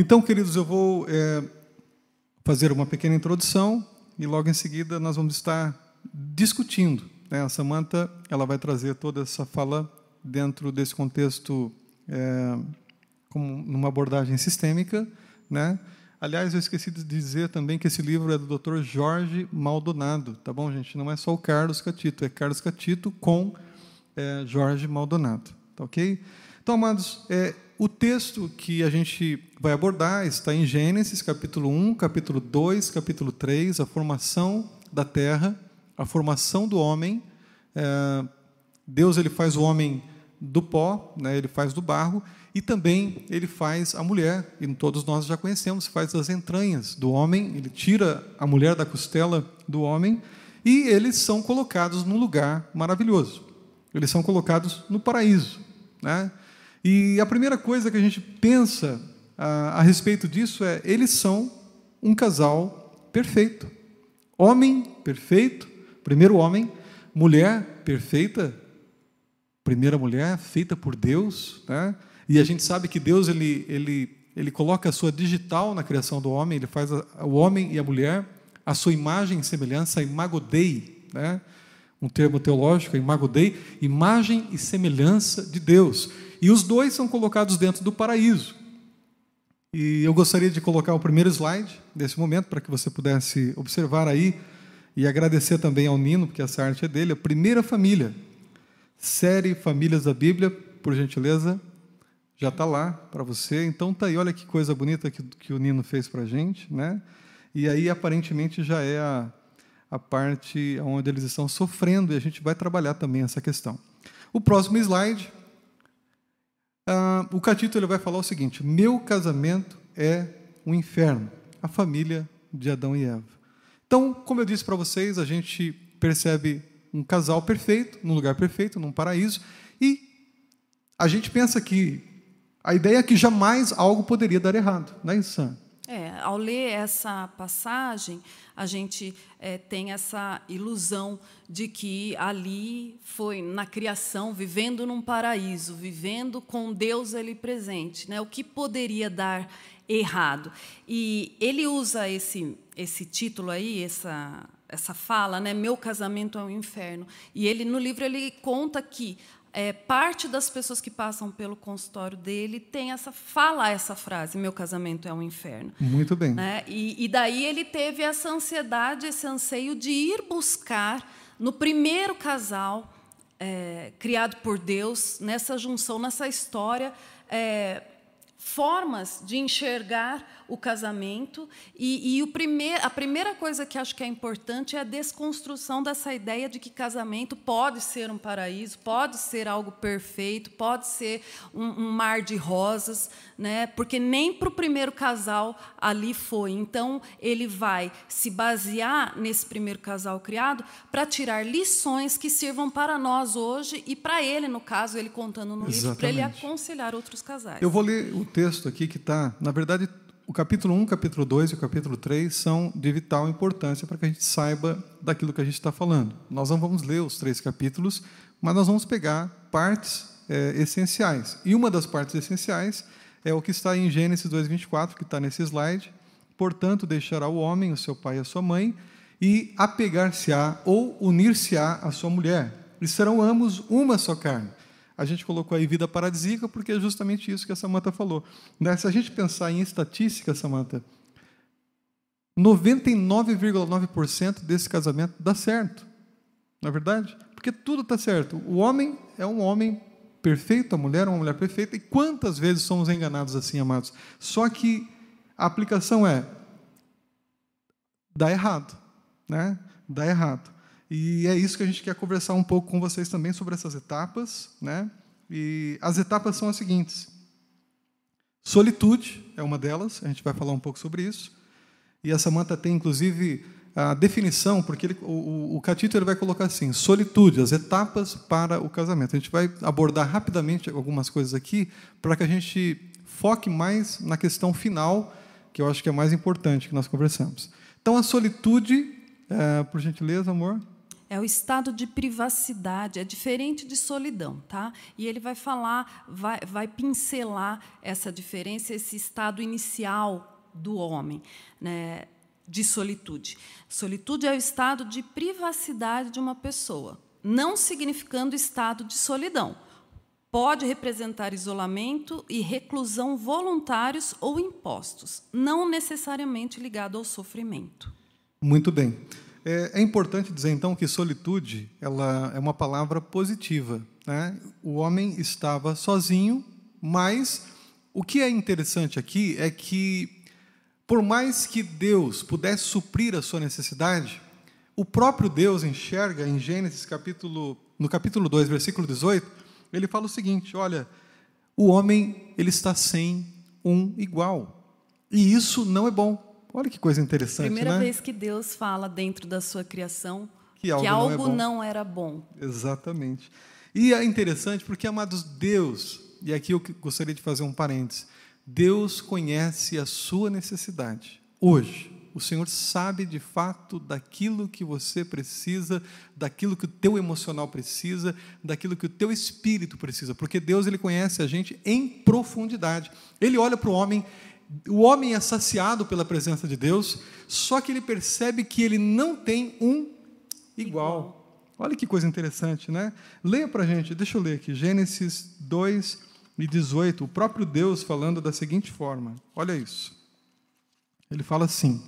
Então, queridos, eu vou é, fazer uma pequena introdução e logo em seguida nós vamos estar discutindo. Né? A Samantha ela vai trazer toda essa fala dentro desse contexto é, como numa abordagem sistêmica, né? Aliás, eu esqueci de dizer também que esse livro é do Dr. Jorge Maldonado, tá bom, gente? Não é só o Carlos Catito, é Carlos Catito com é, Jorge Maldonado, tá ok? Então, amados, é, o texto que a gente vai abordar está em Gênesis, capítulo 1, capítulo 2, capítulo 3, a formação da terra, a formação do homem. É, Deus ele faz o homem do pó, né, ele faz do barro, e também ele faz a mulher, e todos nós já conhecemos, faz as entranhas do homem, ele tira a mulher da costela do homem, e eles são colocados num lugar maravilhoso. Eles são colocados no paraíso. Né? E a primeira coisa que a gente pensa a, a respeito disso é: eles são um casal perfeito. Homem perfeito, primeiro homem, mulher perfeita, primeira mulher feita por Deus, né? E a gente sabe que Deus ele, ele, ele coloca a sua digital na criação do homem, ele faz a, o homem e a mulher a sua imagem e semelhança, imago Dei, né? um termo teológico, imago Dei, imagem e semelhança de Deus. E os dois são colocados dentro do paraíso. E eu gostaria de colocar o primeiro slide desse momento, para que você pudesse observar aí, e agradecer também ao Nino, porque essa arte é dele, a primeira família, série Famílias da Bíblia, por gentileza, já está lá para você. Então tá aí, olha que coisa bonita que, que o Nino fez para a gente, né? E aí aparentemente já é a, a parte onde eles estão sofrendo e a gente vai trabalhar também essa questão. O próximo slide, uh, o Catito ele vai falar o seguinte: meu casamento é um inferno, a família de Adão e Eva. Então, como eu disse para vocês, a gente percebe um casal perfeito, num lugar perfeito, num paraíso, e a gente pensa que a ideia é que jamais algo poderia dar errado, não é isso? É, ao ler essa passagem, a gente é, tem essa ilusão de que ali foi na criação, vivendo num paraíso, vivendo com Deus ali presente, né? O que poderia dar errado? E ele usa esse esse título aí, essa essa fala, né? Meu casamento é um inferno. E ele no livro ele conta que é, parte das pessoas que passam pelo consultório dele tem essa fala essa frase meu casamento é um inferno muito bem né? e, e daí ele teve essa ansiedade esse anseio de ir buscar no primeiro casal é, criado por Deus nessa junção nessa história é, formas de enxergar o casamento e, e o primeir, a primeira coisa que acho que é importante é a desconstrução dessa ideia de que casamento pode ser um paraíso, pode ser algo perfeito, pode ser um, um mar de rosas, né? Porque nem para o primeiro casal ali foi. Então ele vai se basear nesse primeiro casal criado para tirar lições que sirvam para nós hoje e para ele, no caso, ele contando no livro, para ele aconselhar outros casais. Eu vou ler o texto aqui que está, na verdade, o capítulo 1, capítulo 2 e o capítulo 3 são de vital importância para que a gente saiba daquilo que a gente está falando. Nós não vamos ler os três capítulos, mas nós vamos pegar partes é, essenciais. E uma das partes essenciais é o que está em Gênesis 2,24, que está nesse slide. Portanto, deixará o homem, o seu pai e a sua mãe, e apegar-se-á ou unir-se-á à sua mulher. E serão ambos uma só carne a gente colocou aí vida paradisíaca, porque é justamente isso que a Samanta falou. Né? Se a gente pensar em estatística, Samanta, 99,9% desse casamento dá certo. Não é verdade? Porque tudo está certo. O homem é um homem perfeito, a mulher é uma mulher perfeita. E quantas vezes somos enganados assim, amados? Só que a aplicação é dá errado, né? Dá errado. E é isso que a gente quer conversar um pouco com vocês também sobre essas etapas, né? E as etapas são as seguintes: solitude é uma delas, a gente vai falar um pouco sobre isso. E a Samanta tem inclusive a definição, porque ele, o, o Catito ele vai colocar assim: solitude, as etapas para o casamento. A gente vai abordar rapidamente algumas coisas aqui para que a gente foque mais na questão final, que eu acho que é mais importante que nós conversamos. Então, a solitude, é, por gentileza, amor. É o estado de privacidade, é diferente de solidão, tá? E ele vai falar, vai, vai pincelar essa diferença, esse estado inicial do homem, né, de solitude. Solitude é o estado de privacidade de uma pessoa, não significando estado de solidão. Pode representar isolamento e reclusão voluntários ou impostos, não necessariamente ligado ao sofrimento. Muito bem. É, é, importante dizer então que solitude ela é uma palavra positiva. Né? O homem estava sozinho, mas o que é interessante aqui é que, por mais que Deus pudesse suprir a sua necessidade, o próprio Deus enxerga em Gênesis capítulo no capítulo 2, versículo 18, ele fala o seguinte: olha, o homem ele está sem um igual. E isso não é bom. Olha que coisa interessante, Primeira né? vez que Deus fala dentro da sua criação que algo, que algo não, é não, era bom. Exatamente. E é interessante porque, amados, Deus, e aqui eu gostaria de fazer um parênteses, Deus conhece a sua necessidade. Hoje, o Senhor sabe de fato daquilo que você precisa, daquilo que o teu emocional precisa, daquilo que o teu espírito precisa, porque Deus ele conhece a gente em profundidade. Ele olha para o homem o homem é saciado pela presença de Deus, só que ele percebe que ele não tem um igual. Olha que coisa interessante, né? Leia para a gente, deixa eu ler aqui, Gênesis 2 e 18, o próprio Deus falando da seguinte forma: olha isso. Ele fala assim: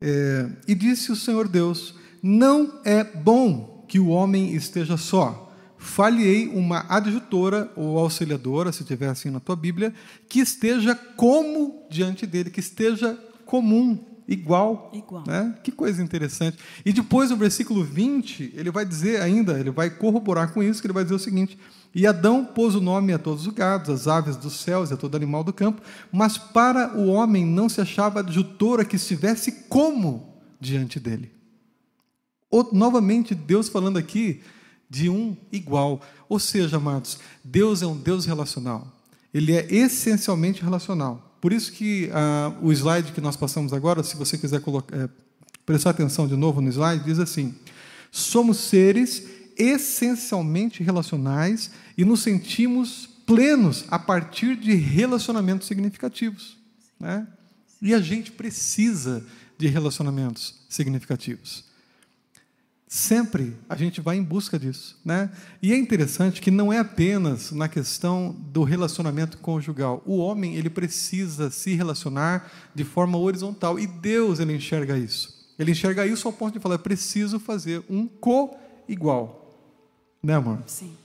é, E disse o Senhor Deus: Não é bom que o homem esteja só falhei uma adjutora ou auxiliadora, se tiver assim na tua Bíblia, que esteja como diante dele, que esteja comum, igual. Igual. Né? Que coisa interessante. E depois, no versículo 20, ele vai dizer ainda, ele vai corroborar com isso, que ele vai dizer o seguinte: E Adão pôs o nome a todos os gados, às aves dos céus e a todo animal do campo, mas para o homem não se achava adjutora que estivesse como diante dele. Ou, novamente, Deus falando aqui de um igual. Ou seja, amados, Deus é um Deus relacional. Ele é essencialmente relacional. Por isso que ah, o slide que nós passamos agora, se você quiser colocar, é, prestar atenção de novo no slide, diz assim: somos seres essencialmente relacionais e nos sentimos plenos a partir de relacionamentos significativos. Né? E a gente precisa de relacionamentos significativos. Sempre a gente vai em busca disso, né? E é interessante que não é apenas na questão do relacionamento conjugal. O homem ele precisa se relacionar de forma horizontal e Deus ele enxerga isso. Ele enxerga isso ao ponto de falar: preciso fazer um co-igual, né, amor? Sim.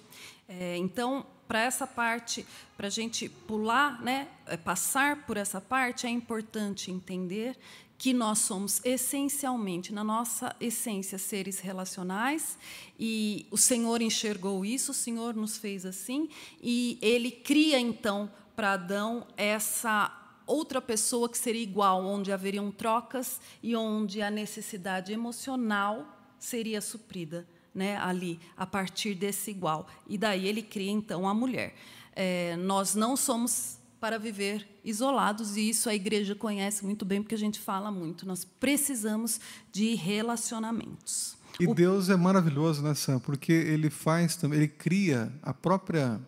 É, então, para essa parte, para a gente pular, né, é, passar por essa parte, é importante entender que nós somos essencialmente, na nossa essência, seres relacionais, e o Senhor enxergou isso, o Senhor nos fez assim, e ele cria então para Adão essa outra pessoa que seria igual, onde haveriam trocas e onde a necessidade emocional seria suprida. Né, ali, a partir desse igual. E daí ele cria, então, a mulher. É, nós não somos para viver isolados, e isso a igreja conhece muito bem, porque a gente fala muito. Nós precisamos de relacionamentos. E o... Deus é maravilhoso, né, Sam? Porque ele faz também, ele cria a própria,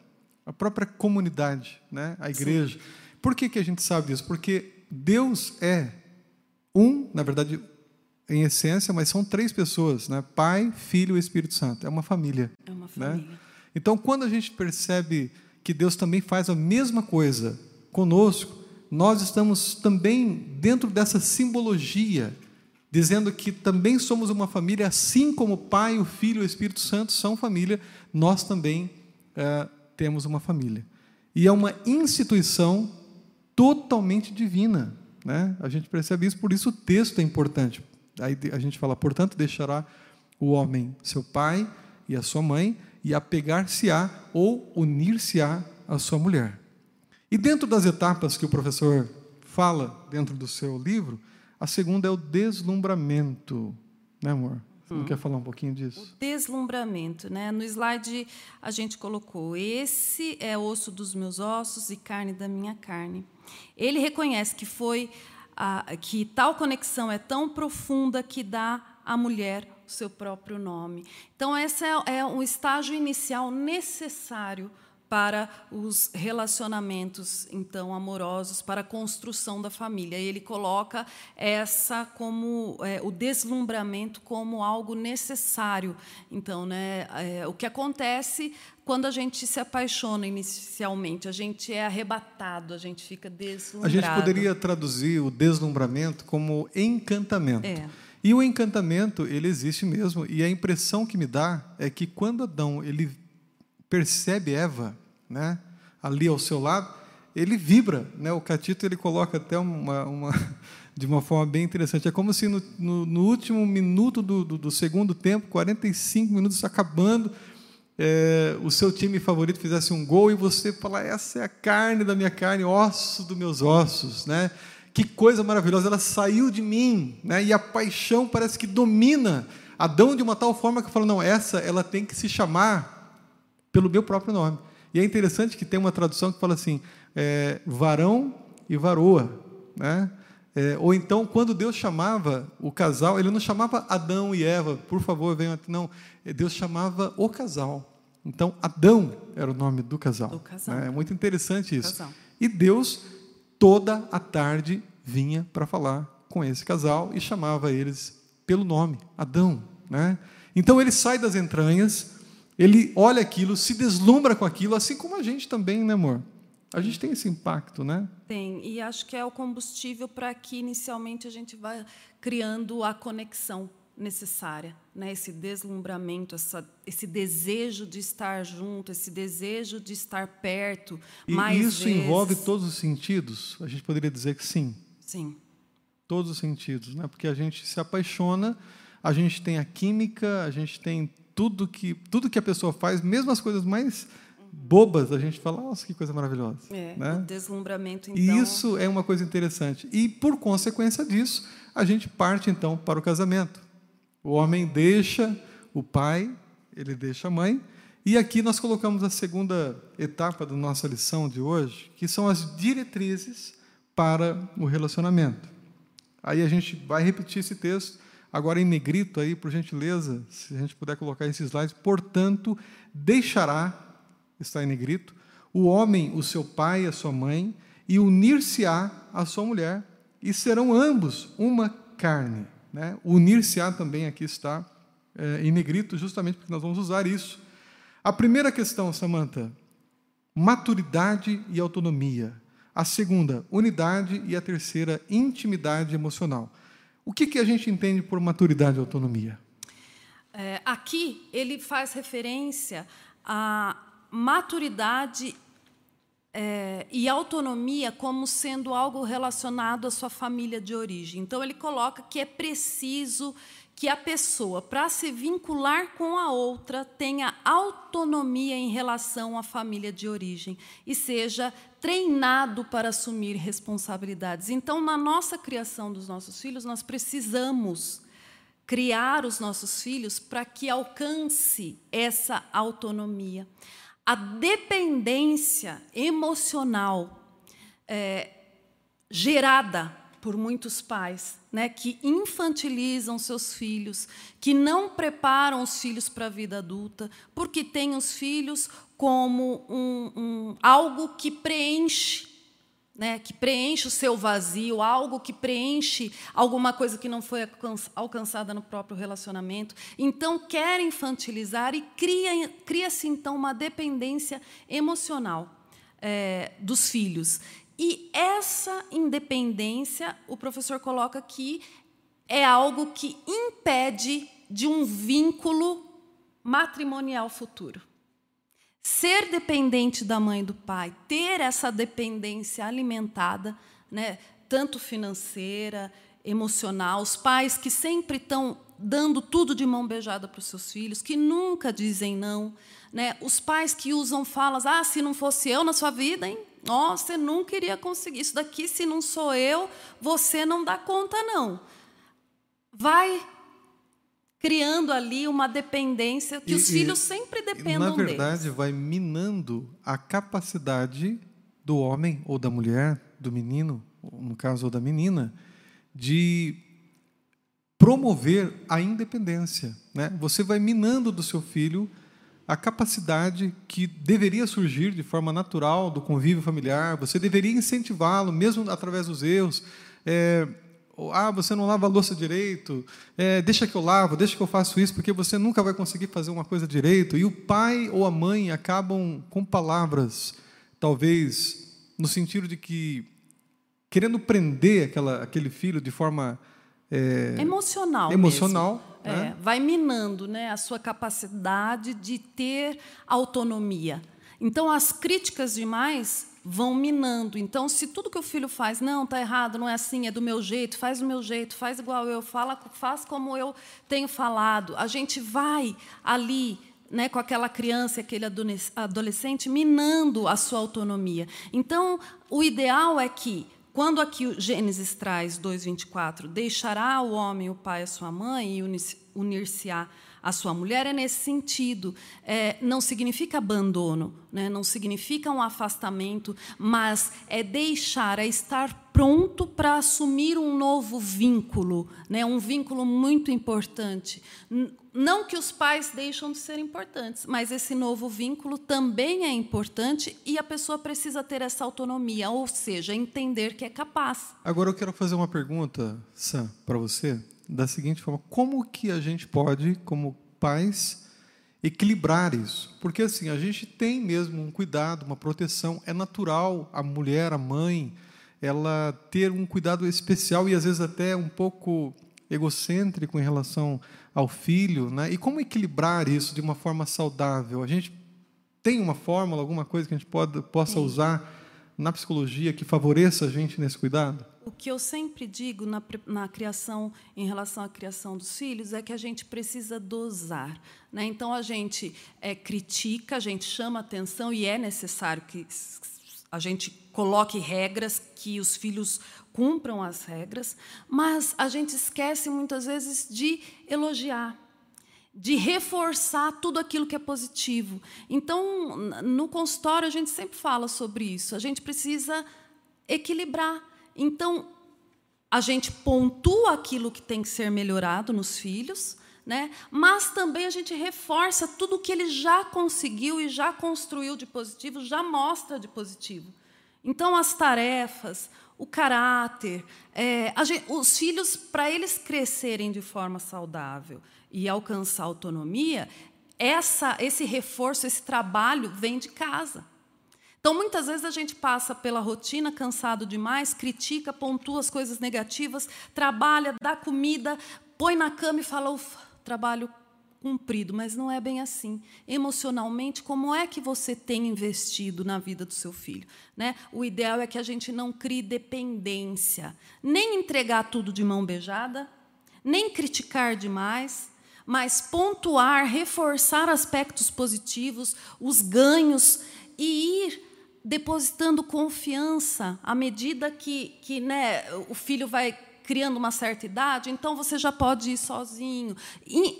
a própria comunidade, né? a igreja. Sim. Por que, que a gente sabe disso? Porque Deus é um, na verdade, em essência, mas são três pessoas, né? Pai, Filho e Espírito Santo. É uma família. É uma família. Né? Então, quando a gente percebe que Deus também faz a mesma coisa conosco, nós estamos também dentro dessa simbologia, dizendo que também somos uma família, assim como o Pai, o Filho e o Espírito Santo são família, nós também é, temos uma família. E é uma instituição totalmente divina. Né? A gente percebe isso, por isso o texto é importante. Aí a gente fala, portanto, deixará o homem seu pai e a sua mãe, e apegar-se-á ou unir-se-á à sua mulher. E dentro das etapas que o professor fala dentro do seu livro, a segunda é o deslumbramento, né, amor? Você não hum. quer falar um pouquinho disso? O deslumbramento, né? No slide a gente colocou: esse é osso dos meus ossos e carne da minha carne. Ele reconhece que foi a, que tal conexão é tão profunda que dá à mulher seu próprio nome. Então, esse é, é um estágio inicial necessário para os relacionamentos então amorosos, para a construção da família. E ele coloca essa como é, o deslumbramento como algo necessário. Então, né, é, o que acontece quando a gente se apaixona inicialmente, a gente é arrebatado, a gente fica deslumbrado. A gente poderia traduzir o deslumbramento como encantamento. É. E o encantamento, ele existe mesmo, e a impressão que me dá é que quando Adão ele percebe Eva, né, ali ao seu lado, ele vibra, né? O Catito ele coloca até uma, uma de uma forma bem interessante. É como se no, no, no último minuto do, do, do, segundo tempo, 45 minutos acabando, é, o seu time favorito fizesse um gol e você falar essa é a carne da minha carne, osso dos meus ossos, né? Que coisa maravilhosa! Ela saiu de mim, né? E a paixão parece que domina Adão de uma tal forma que eu falo não, essa ela tem que se chamar pelo meu próprio nome. E é interessante que tem uma tradução que fala assim: é, varão e varoa. Né? É, ou então, quando Deus chamava o casal, ele não chamava Adão e Eva, por favor, venham aqui. Não, Deus chamava o casal. Então, Adão era o nome do casal. Do casal. É muito interessante isso. E Deus, toda a tarde, vinha para falar com esse casal e chamava eles pelo nome, Adão. Né? Então, ele sai das entranhas ele olha aquilo, se deslumbra com aquilo, assim como a gente também, né, amor? A gente tem esse impacto, né? Tem, e acho que é o combustível para que inicialmente a gente vá criando a conexão necessária, né? Esse deslumbramento, essa, esse desejo de estar junto, esse desejo de estar perto. E mais isso vezes. envolve todos os sentidos. A gente poderia dizer que sim. Sim. Todos os sentidos, né? Porque a gente se apaixona, a gente tem a química, a gente tem tudo que, tudo que a pessoa faz, mesmo as coisas mais bobas, a gente fala, nossa, que coisa maravilhosa. É, né? o deslumbramento, então... E isso é uma coisa interessante. E, por consequência disso, a gente parte, então, para o casamento. O homem deixa o pai, ele deixa a mãe, e aqui nós colocamos a segunda etapa da nossa lição de hoje, que são as diretrizes para o relacionamento. Aí a gente vai repetir esse texto, Agora em negrito aí, por gentileza, se a gente puder colocar esses slides. Portanto, deixará, está em negrito, o homem, o seu pai e a sua mãe, e unir-se-á a sua mulher, e serão ambos uma carne. Né? Unir-se-á também aqui está é, em negrito, justamente porque nós vamos usar isso. A primeira questão, Samantha, maturidade e autonomia. A segunda, unidade. E a terceira, intimidade emocional. O que, que a gente entende por maturidade e autonomia? É, aqui ele faz referência à maturidade é, e autonomia como sendo algo relacionado à sua família de origem. Então, ele coloca que é preciso que a pessoa, para se vincular com a outra, tenha autonomia em relação à família de origem e seja treinado para assumir responsabilidades. Então, na nossa criação dos nossos filhos, nós precisamos criar os nossos filhos para que alcance essa autonomia. A dependência emocional é, gerada por muitos pais, né, que infantilizam seus filhos, que não preparam os filhos para a vida adulta, porque têm os filhos como um, um, algo que preenche, né, que preenche o seu vazio, algo que preenche alguma coisa que não foi alcançada no próprio relacionamento. Então, quer infantilizar e cria-se, cria então, uma dependência emocional é, dos filhos. E essa independência, o professor coloca que é algo que impede de um vínculo matrimonial futuro. Ser dependente da mãe e do pai, ter essa dependência alimentada, né, tanto financeira, emocional, os pais que sempre estão dando tudo de mão beijada para os seus filhos, que nunca dizem não, né? Os pais que usam falas: "Ah, se não fosse eu na sua vida, hein? Oh, você nunca iria conseguir. Isso daqui, se não sou eu, você não dá conta, não. Vai criando ali uma dependência que e, os filhos sempre dependem Na verdade, deles. vai minando a capacidade do homem ou da mulher, do menino, no caso, ou da menina, de promover a independência. Né? Você vai minando do seu filho a capacidade que deveria surgir de forma natural do convívio familiar. Você deveria incentivá-lo, mesmo através dos erros. É, ah, você não lava a louça direito, é, deixa que eu lavo, deixa que eu faço isso, porque você nunca vai conseguir fazer uma coisa direito. E o pai ou a mãe acabam com palavras, talvez no sentido de que querendo prender aquela, aquele filho de forma é, emocional, emocional, é, né? vai minando, né, a sua capacidade de ter autonomia. Então, as críticas demais vão minando. Então, se tudo que o filho faz, não, está errado, não é assim, é do meu jeito, faz do meu jeito, faz igual eu, fala, faz como eu tenho falado, a gente vai ali né, com aquela criança, aquele adolescente, minando a sua autonomia. Então, o ideal é que, quando aqui o Gênesis traz 2,24, deixará o homem o pai e a sua mãe e unir-se-á a sua mulher é nesse sentido. É, não significa abandono, né? não significa um afastamento, mas é deixar, é estar pronto para assumir um novo vínculo, né? um vínculo muito importante. Não que os pais deixam de ser importantes, mas esse novo vínculo também é importante e a pessoa precisa ter essa autonomia, ou seja, entender que é capaz. Agora eu quero fazer uma pergunta, Sam, para você da seguinte forma: como que a gente pode, como pais, equilibrar isso? Porque assim, a gente tem mesmo um cuidado, uma proteção, é natural a mulher, a mãe, ela ter um cuidado especial e às vezes até um pouco egocêntrico em relação ao filho, né? E como equilibrar isso de uma forma saudável? A gente tem uma fórmula, alguma coisa que a gente pode, possa usar na psicologia que favoreça a gente nesse cuidado? O que eu sempre digo na, na criação, em relação à criação dos filhos, é que a gente precisa dosar. Né? Então, a gente é, critica, a gente chama atenção, e é necessário que a gente coloque regras, que os filhos cumpram as regras, mas a gente esquece muitas vezes de elogiar, de reforçar tudo aquilo que é positivo. Então, no consultório, a gente sempre fala sobre isso. A gente precisa equilibrar. Então, a gente pontua aquilo que tem que ser melhorado nos filhos, né? mas também a gente reforça tudo o que ele já conseguiu e já construiu de positivo, já mostra de positivo. Então, as tarefas, o caráter, é, gente, os filhos, para eles crescerem de forma saudável e alcançar autonomia, essa, esse reforço, esse trabalho vem de casa. Então, muitas vezes a gente passa pela rotina cansado demais, critica, pontua as coisas negativas, trabalha, dá comida, põe na cama e fala: ufa, trabalho cumprido, mas não é bem assim. Emocionalmente, como é que você tem investido na vida do seu filho? Né? O ideal é que a gente não crie dependência, nem entregar tudo de mão beijada, nem criticar demais, mas pontuar, reforçar aspectos positivos, os ganhos e ir depositando confiança à medida que, que né, o filho vai criando uma certa idade, então você já pode ir sozinho.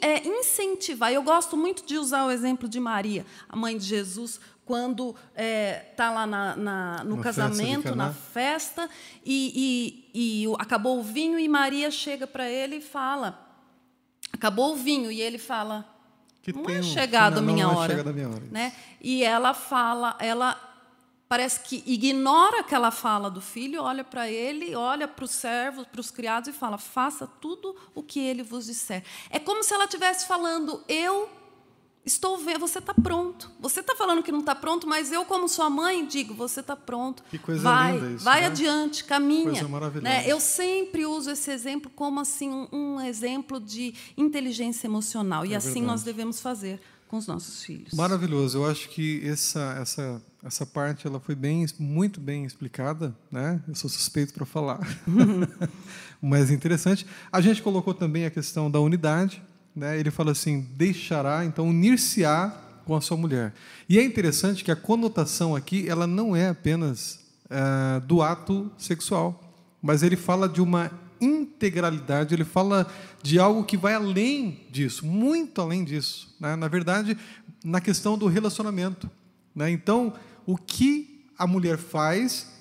é, incentivar. Eu gosto muito de usar o exemplo de Maria, a mãe de Jesus, quando está é, tá lá na, na, no casamento, festa na festa, e, e, e, acabou o vinho, e Maria chega para ele e fala: Acabou o vinho, e ele fala. Que não é chegado a minha hora. É minha hora né? E ela fala, ela parece que ignora aquela fala do filho, olha para ele, olha para os servos, para os criados e fala: faça tudo o que ele vos disser. É como se ela estivesse falando: eu estou vendo, você está pronto. Você está falando que não está pronto, mas eu, como sua mãe, digo: você está pronto. Que coisa vai, linda isso. Vai né? adiante, caminha. Coisa maravilhosa. Né? Eu sempre uso esse exemplo como assim um, um exemplo de inteligência emocional é e assim verdade. nós devemos fazer com os nossos filhos. Maravilhoso. Eu acho que essa essa essa parte ela foi bem muito bem explicada, né? Eu sou suspeito para falar. Mas interessante. A gente colocou também a questão da unidade, né? Ele fala assim: deixará, então unir-se-á com a sua mulher. E é interessante que a conotação aqui ela não é apenas é, do ato sexual, mas ele fala de uma integralidade, ele fala de algo que vai além disso, muito além disso. Né? Na verdade, na questão do relacionamento. Né? Então, o que a mulher faz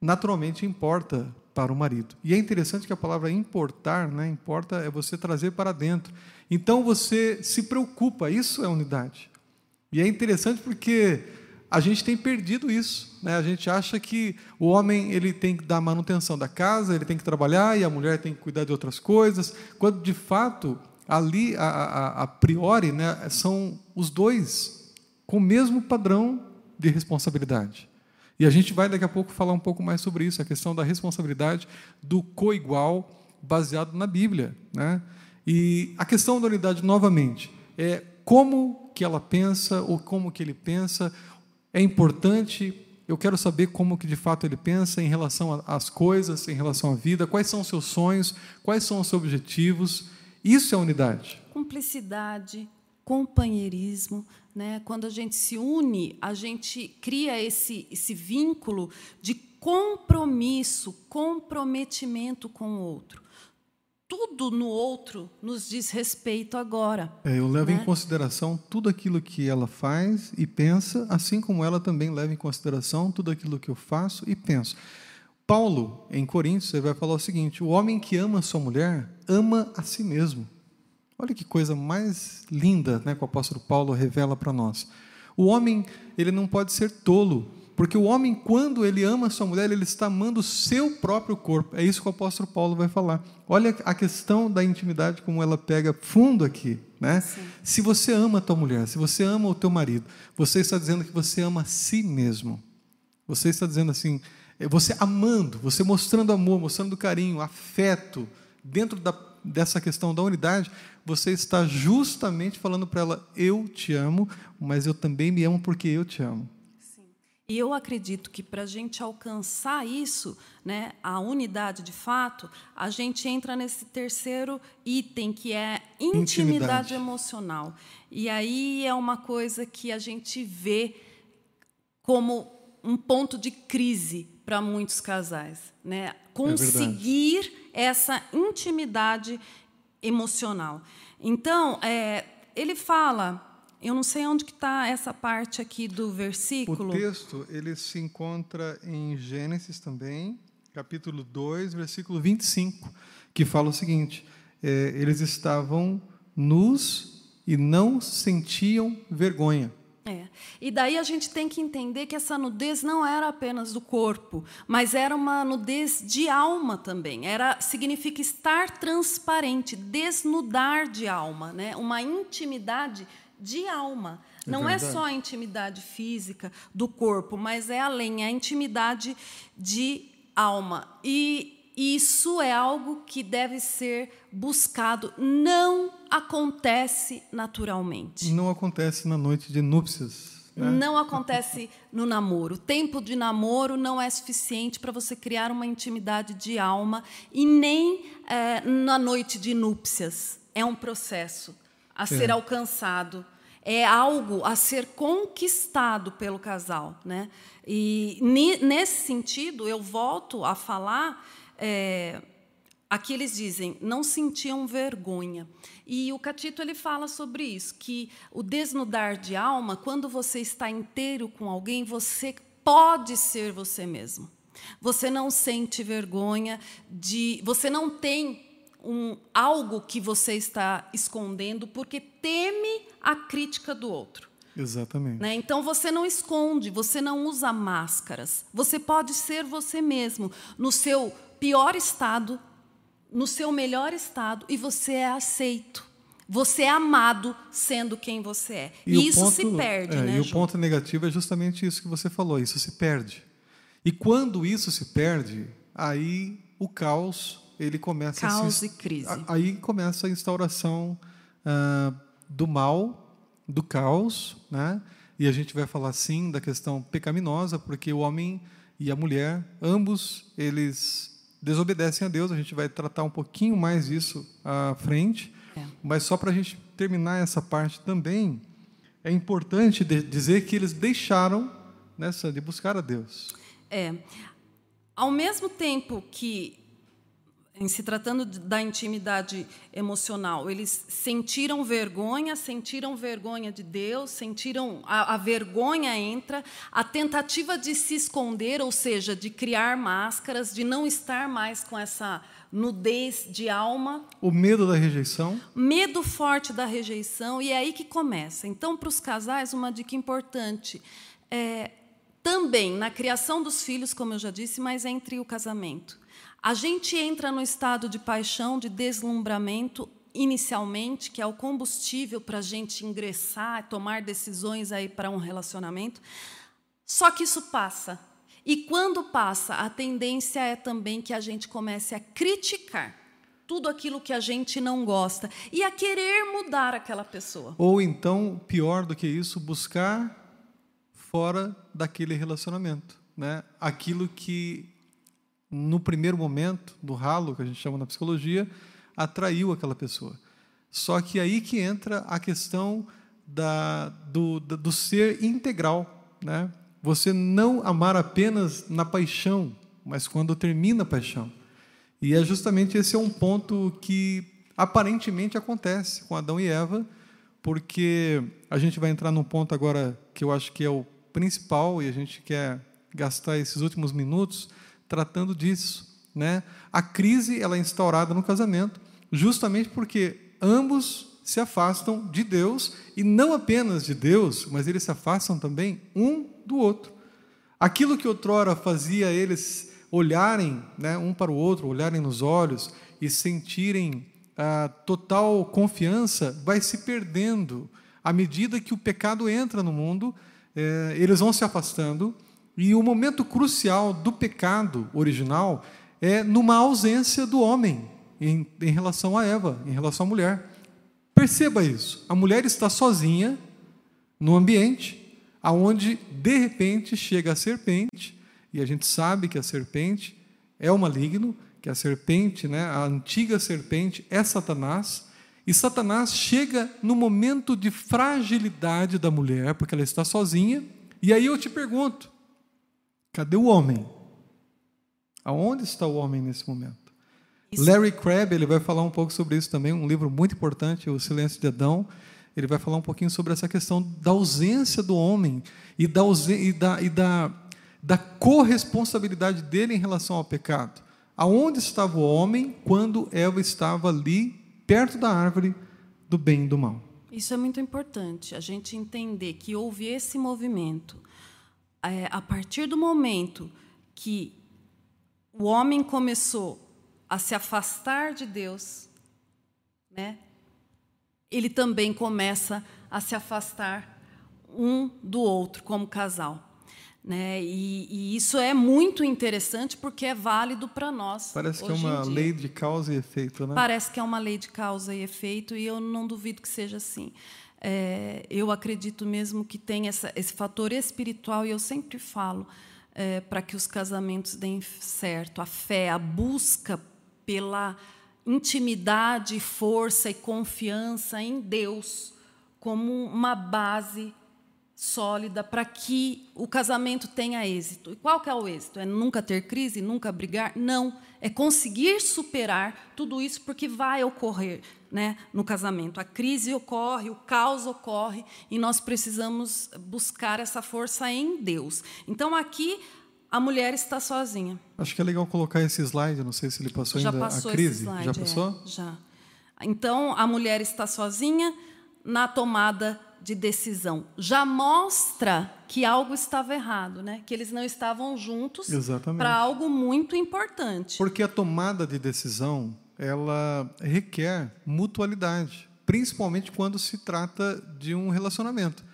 naturalmente importa para o marido. E é interessante que a palavra importar, né, importa é você trazer para dentro. Então você se preocupa, isso é unidade. E é interessante porque a gente tem perdido isso. Né? A gente acha que o homem ele tem que dar manutenção da casa, ele tem que trabalhar e a mulher tem que cuidar de outras coisas, quando de fato ali a, a, a priori né, são os dois com o mesmo padrão de responsabilidade. E a gente vai daqui a pouco falar um pouco mais sobre isso, a questão da responsabilidade do coigual baseado na Bíblia. Né? E a questão da unidade, novamente, é como que ela pensa ou como que ele pensa. É importante, eu quero saber como que de fato ele pensa em relação às coisas, em relação à vida, quais são os seus sonhos, quais são os seus objetivos. Isso é unidade. Cumplicidade, companheirismo, né? Quando a gente se une, a gente cria esse, esse vínculo de compromisso, comprometimento com o outro. Tudo no outro nos diz respeito agora. É, eu levo né? em consideração tudo aquilo que ela faz e pensa, assim como ela também leva em consideração tudo aquilo que eu faço e penso. Paulo, em Coríntios, ele vai falar o seguinte: o homem que ama sua mulher ama a si mesmo. Olha que coisa mais linda né, que o apóstolo Paulo revela para nós. O homem ele não pode ser tolo, porque o homem, quando ele ama sua mulher, ele está amando o seu próprio corpo. É isso que o apóstolo Paulo vai falar. Olha a questão da intimidade, como ela pega fundo aqui. Né? Se você ama a tua mulher, se você ama o teu marido, você está dizendo que você ama a si mesmo. Você está dizendo assim, é você amando, você mostrando amor, mostrando carinho, afeto, dentro da, dessa questão da unidade, você está justamente falando para ela: eu te amo, mas eu também me amo porque eu te amo. Sim. E eu acredito que para a gente alcançar isso, né, a unidade de fato, a gente entra nesse terceiro item que é intimidade, intimidade. emocional. E aí é uma coisa que a gente vê como um ponto de crise para muitos casais, né? É Conseguir é essa intimidade emocional. Então, é, ele fala, eu não sei onde que está essa parte aqui do versículo. O texto ele se encontra em Gênesis também, capítulo 2, versículo 25, que fala o seguinte: é, eles estavam nus e não sentiam vergonha. É. E daí a gente tem que entender que essa nudez não era apenas do corpo, mas era uma nudez de alma também. Era significa estar transparente, desnudar de alma, né? Uma intimidade de alma. É não é só a intimidade física do corpo, mas é além, é a intimidade de alma. E isso é algo que deve ser buscado. Não acontece naturalmente. Não acontece na noite de núpcias. Né? Não acontece no namoro. O tempo de namoro não é suficiente para você criar uma intimidade de alma e nem é, na noite de núpcias. É um processo a é. ser alcançado. É algo a ser conquistado pelo casal. Né? E nesse sentido, eu volto a falar é, aqui eles dizem, não sentiam vergonha. E o Catito ele fala sobre isso, que o desnudar de alma, quando você está inteiro com alguém, você pode ser você mesmo. Você não sente vergonha de, você não tem um, algo que você está escondendo porque teme a crítica do outro. Exatamente. Né? Então você não esconde, você não usa máscaras. Você pode ser você mesmo no seu pior estado, no seu melhor estado, e você é aceito. Você é amado sendo quem você é. E, e isso ponto, se perde, é, né? E o ponto negativo é justamente isso que você falou, isso se perde. E quando isso se perde, aí o caos ele começa caos a se, e crise. Aí começa a instauração uh, do mal, do caos, né? E a gente vai falar sim da questão pecaminosa, porque o homem e a mulher, ambos eles desobedecem a Deus. A gente vai tratar um pouquinho mais isso à frente. É. Mas só para a gente terminar essa parte também, é importante dizer que eles deixaram nessa de buscar a Deus. É. Ao mesmo tempo que em se tratando da intimidade emocional, eles sentiram vergonha, sentiram vergonha de Deus, sentiram a, a, vergonha entra, a tentativa de se esconder, ou seja, de criar máscaras, de não estar mais com essa nudez de alma. O medo da rejeição. Medo forte da rejeição, e é aí que começa. Então, para os casais, uma dica importante. É, também na criação dos filhos, como eu já disse, mas entre o casamento. A gente entra no estado de paixão, de deslumbramento, inicialmente, que é o combustível para a gente ingressar, tomar decisões aí para um relacionamento. Só que isso passa. E quando passa, a tendência é também que a gente comece a criticar tudo aquilo que a gente não gosta e a querer mudar aquela pessoa. Ou então, pior do que isso, buscar fora daquele relacionamento, né? Aquilo que no primeiro momento do ralo, que a gente chama na psicologia, atraiu aquela pessoa. Só que aí que entra a questão da, do, do ser integral, né? Você não amar apenas na paixão, mas quando termina a paixão. E é justamente esse é um ponto que aparentemente acontece com Adão e Eva, porque a gente vai entrar num ponto agora que eu acho que é o principal e a gente quer gastar esses últimos minutos tratando disso, né? A crise ela é instaurada no casamento justamente porque ambos se afastam de Deus e não apenas de Deus, mas eles se afastam também um do outro. Aquilo que outrora fazia eles olharem né, um para o outro, olharem nos olhos e sentirem a total confiança, vai se perdendo à medida que o pecado entra no mundo. É, eles vão se afastando e o momento crucial do pecado original é numa ausência do homem em, em relação a Eva, em relação à mulher. Perceba isso. A mulher está sozinha no ambiente aonde de repente chega a serpente, e a gente sabe que a serpente é o maligno, que a serpente, né, a antiga serpente é Satanás, e Satanás chega no momento de fragilidade da mulher, porque ela está sozinha, e aí eu te pergunto: cadê o homem? Aonde está o homem nesse momento? Isso. Larry Crabb ele vai falar um pouco sobre isso também, um livro muito importante, O Silêncio de Adão ele vai falar um pouquinho sobre essa questão da ausência do homem e da, e da, e da, da corresponsabilidade dele em relação ao pecado. Aonde estava o homem quando Eva estava ali, perto da árvore do bem e do mal? Isso é muito importante, a gente entender que houve esse movimento. É, a partir do momento que o homem começou a se afastar de Deus, né? ele também começa a se afastar um do outro como casal. Né? E, e, isso é muito interessante porque é válido para nós. Parece que é uma lei de causa e efeito, né? Parece que é uma lei de causa e efeito, e eu não duvido que seja assim. É, eu acredito mesmo que tem essa, esse fator espiritual, e eu sempre falo é, para que os casamentos deem certo. A fé, a busca pela intimidade, força e confiança em Deus como uma base sólida para que o casamento tenha êxito. E qual que é o êxito? É nunca ter crise, nunca brigar? Não, é conseguir superar tudo isso porque vai ocorrer, né, no casamento. A crise ocorre, o caos ocorre e nós precisamos buscar essa força em Deus. Então aqui a mulher está sozinha. Acho que é legal colocar esse slide, não sei se ele passou já ainda passou a crise. Slide, já passou? É, já. Então, a mulher está sozinha na tomada de decisão. Já mostra que algo estava errado, né? que eles não estavam juntos para algo muito importante. Porque a tomada de decisão ela requer mutualidade, principalmente quando se trata de um relacionamento.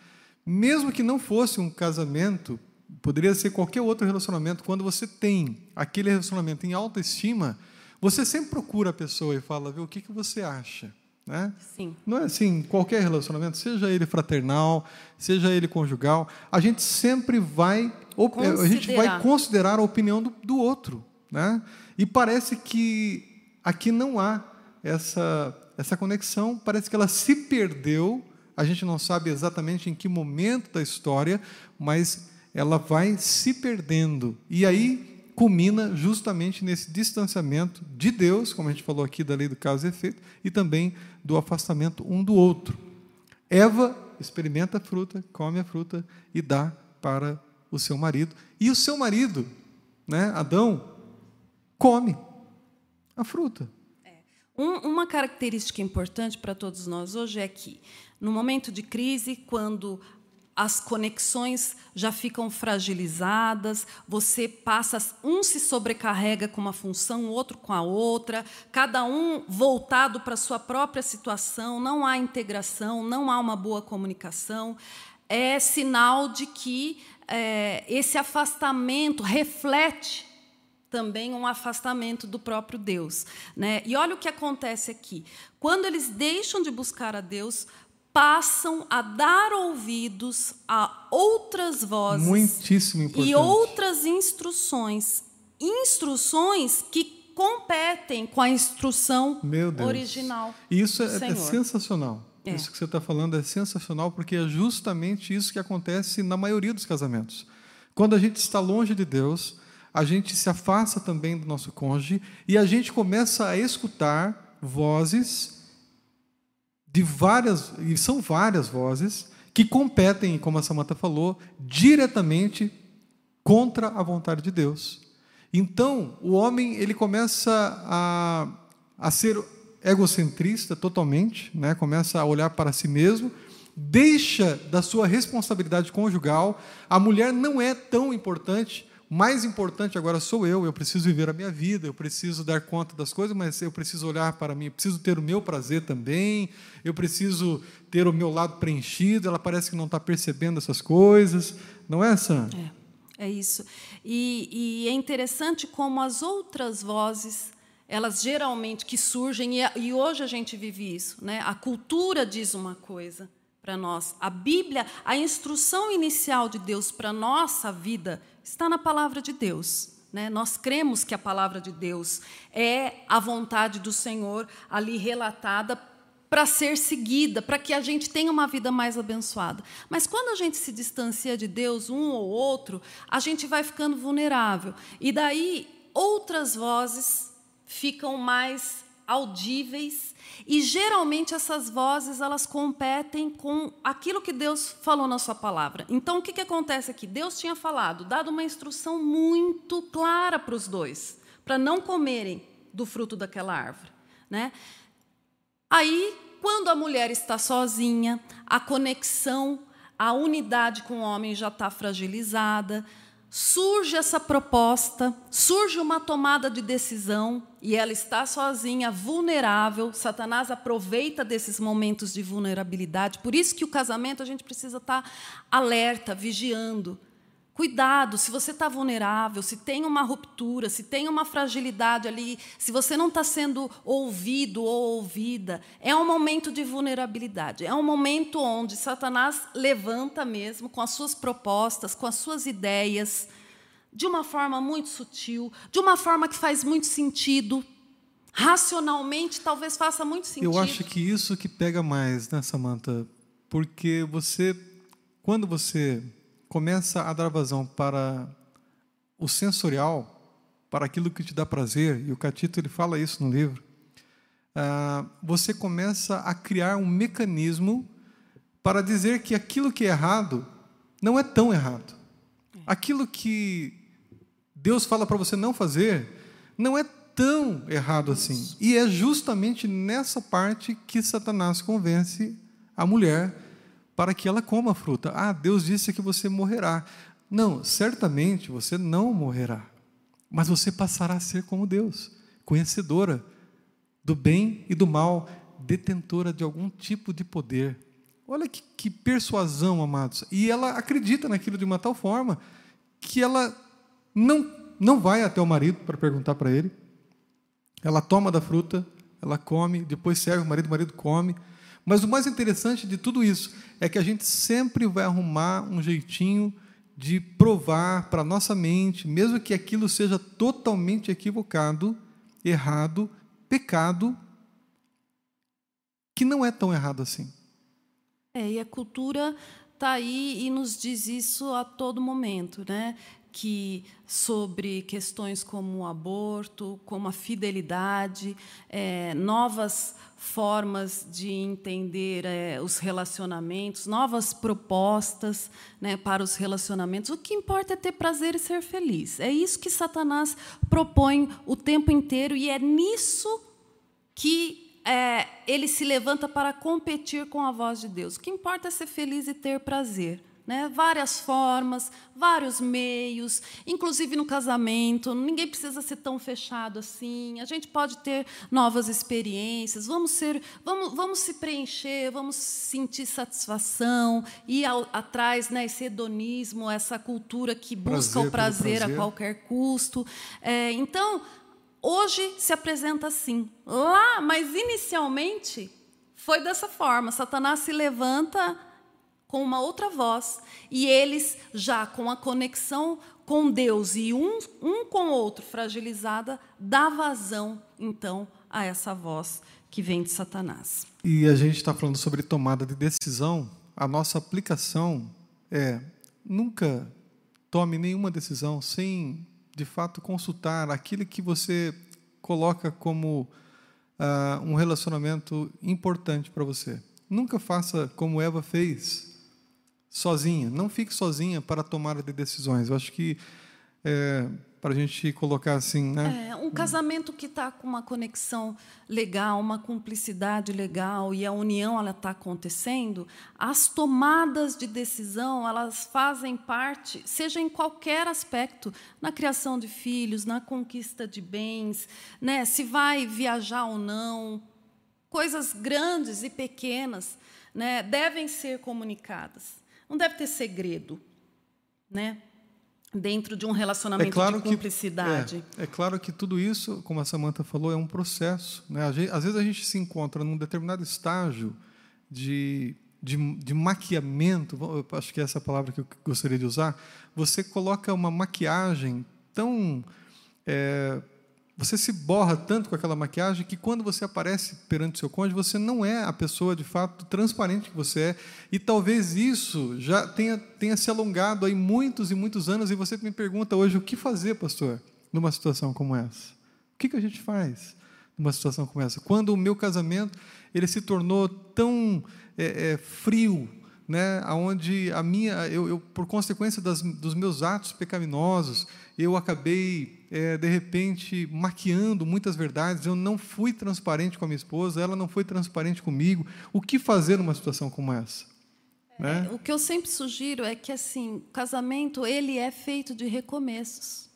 Mesmo que não fosse um casamento poderia ser qualquer outro relacionamento. Quando você tem aquele relacionamento em autoestima, você sempre procura a pessoa e fala, viu, o que, que você acha? Né? Sim. Não é assim, qualquer relacionamento, seja ele fraternal, seja ele conjugal, a gente sempre vai, considerar. a gente vai considerar a opinião do, do outro. Né? E parece que aqui não há essa, essa conexão, parece que ela se perdeu, a gente não sabe exatamente em que momento da história, mas ela vai se perdendo. E aí, culmina justamente nesse distanciamento de Deus, como a gente falou aqui da lei do causa e efeito, e também do afastamento um do outro. Eva experimenta a fruta, come a fruta e dá para o seu marido. E o seu marido, né, Adão, come a fruta. É. Um, uma característica importante para todos nós hoje é que, no momento de crise, quando as conexões já ficam fragilizadas, você passa, um se sobrecarrega com uma função, o outro com a outra, cada um voltado para a sua própria situação, não há integração, não há uma boa comunicação, é sinal de que é, esse afastamento reflete também um afastamento do próprio Deus. Né? E olha o que acontece aqui. Quando eles deixam de buscar a Deus, passam a dar ouvidos a outras vozes e outras instruções. Instruções que competem com a instrução original. E isso é, é sensacional. É. Isso que você está falando é sensacional, porque é justamente isso que acontece na maioria dos casamentos. Quando a gente está longe de Deus, a gente se afasta também do nosso cônjuge e a gente começa a escutar vozes de várias, e são várias vozes, que competem, como a Samanta falou, diretamente contra a vontade de Deus. Então, o homem ele começa a, a ser egocentrista totalmente, né? começa a olhar para si mesmo, deixa da sua responsabilidade conjugal. A mulher não é tão importante, mais importante agora sou eu, eu preciso viver a minha vida, eu preciso dar conta das coisas, mas eu preciso olhar para mim, eu preciso ter o meu prazer também, eu preciso ter o meu lado preenchido. Ela parece que não está percebendo essas coisas, não é, Sam? É, é isso. E, e é interessante como as outras vozes elas geralmente que surgem, e, e hoje a gente vive isso, né? a cultura diz uma coisa para nós. A Bíblia, a instrução inicial de Deus para nossa vida está na palavra de Deus. Né? Nós cremos que a palavra de Deus é a vontade do Senhor ali relatada para ser seguida, para que a gente tenha uma vida mais abençoada. Mas quando a gente se distancia de Deus, um ou outro, a gente vai ficando vulnerável. E daí outras vozes ficam mais audíveis e geralmente essas vozes elas competem com aquilo que Deus falou na sua palavra. Então o que, que acontece aqui? Deus tinha falado, dado uma instrução muito clara para os dois, para não comerem do fruto daquela árvore, né? Aí, quando a mulher está sozinha, a conexão, a unidade com o homem já está fragilizada, surge essa proposta, surge uma tomada de decisão e ela está sozinha, vulnerável. Satanás aproveita desses momentos de vulnerabilidade. Por isso que o casamento a gente precisa estar alerta, vigiando. Cuidado, se você está vulnerável, se tem uma ruptura, se tem uma fragilidade ali, se você não está sendo ouvido ou ouvida, é um momento de vulnerabilidade. É um momento onde Satanás levanta mesmo com as suas propostas, com as suas ideias, de uma forma muito sutil, de uma forma que faz muito sentido. Racionalmente, talvez faça muito sentido. Eu acho que isso que pega mais, né, Samantha? Porque você, quando você começa a dar vazão para o sensorial, para aquilo que te dá prazer, e o Catito ele fala isso no livro, ah, você começa a criar um mecanismo para dizer que aquilo que é errado não é tão errado. Aquilo que Deus fala para você não fazer não é tão errado assim. E é justamente nessa parte que Satanás convence a mulher para que ela coma a fruta. Ah, Deus disse que você morrerá. Não, certamente você não morrerá, mas você passará a ser como Deus, conhecedora do bem e do mal, detentora de algum tipo de poder. Olha que, que persuasão, amados. E ela acredita naquilo de uma tal forma que ela não, não vai até o marido para perguntar para ele. Ela toma da fruta, ela come, depois serve o marido, o marido come. Mas o mais interessante de tudo isso é que a gente sempre vai arrumar um jeitinho de provar para a nossa mente, mesmo que aquilo seja totalmente equivocado, errado, pecado, que não é tão errado assim. É, e a cultura está aí e nos diz isso a todo momento, né? Que sobre questões como o aborto, como a fidelidade, é, novas formas de entender é, os relacionamentos, novas propostas né, para os relacionamentos. O que importa é ter prazer e ser feliz. É isso que Satanás propõe o tempo inteiro e é nisso que é, ele se levanta para competir com a voz de Deus. O que importa é ser feliz e ter prazer né? várias formas, vários meios, inclusive no casamento. Ninguém precisa ser tão fechado assim. A gente pode ter novas experiências. Vamos ser, vamos, vamos se preencher, vamos sentir satisfação, ir ao, atrás, né? Esse hedonismo, essa cultura que busca prazer, o prazer, prazer, a qualquer custo. É, então, hoje se apresenta assim. Lá, mas inicialmente foi dessa forma. Satanás se levanta com uma outra voz, e eles já com a conexão com Deus e um, um com o outro fragilizada, dá vazão, então, a essa voz que vem de Satanás. E a gente está falando sobre tomada de decisão, a nossa aplicação é nunca tome nenhuma decisão sem, de fato, consultar aquilo que você coloca como uh, um relacionamento importante para você. Nunca faça como Eva fez, sozinha. Não fique sozinha para tomar de decisões. Eu acho que é, para a gente colocar assim, né? É, um casamento que está com uma conexão legal, uma cumplicidade legal e a união ela está acontecendo, as tomadas de decisão elas fazem parte, seja em qualquer aspecto, na criação de filhos, na conquista de bens, né? Se vai viajar ou não, coisas grandes e pequenas, né? Devem ser comunicadas. Não deve ter segredo, né? Dentro de um relacionamento é claro de cumplicidade. Que, é, é, claro que tudo isso, como a Samanta falou, é um processo. Né? Às vezes a gente se encontra num determinado estágio de, de, de maquiamento, acho que é essa palavra que eu gostaria de usar. Você coloca uma maquiagem tão. É, você se borra tanto com aquela maquiagem que quando você aparece perante o seu cônjuge, você não é a pessoa de fato transparente que você é. E talvez isso já tenha, tenha se alongado aí muitos e muitos anos. E você me pergunta hoje o que fazer, pastor, numa situação como essa? O que, que a gente faz numa situação como essa? Quando o meu casamento ele se tornou tão é, é, frio, né, aonde a minha, eu, eu por consequência das, dos meus atos pecaminosos, eu acabei é, de repente maquiando muitas verdades. Eu não fui transparente com a minha esposa, ela não foi transparente comigo. O que fazer numa situação como essa? É, né? O que eu sempre sugiro é que assim, o casamento ele é feito de recomeços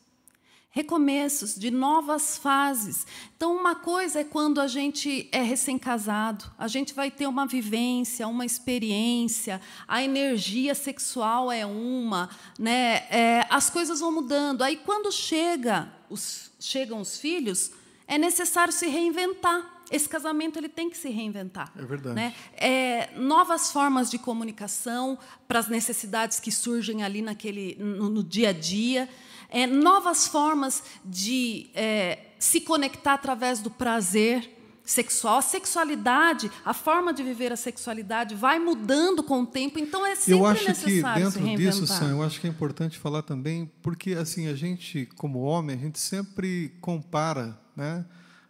recomeços, de novas fases. Então, uma coisa é quando a gente é recém-casado, a gente vai ter uma vivência, uma experiência, a energia sexual é uma, né? É, as coisas vão mudando. Aí, quando chega os, chegam os filhos, é necessário se reinventar. Esse casamento ele tem que se reinventar. É verdade. Né? É, novas formas de comunicação para as necessidades que surgem ali naquele, no, no dia a dia é, novas formas de é, se conectar através do prazer sexual. A sexualidade, a forma de viver a sexualidade vai mudando com o tempo, então é sempre eu acho necessário que dentro disso, Sam, eu acho que é importante falar também, porque assim a gente, como homem, a gente sempre compara, né,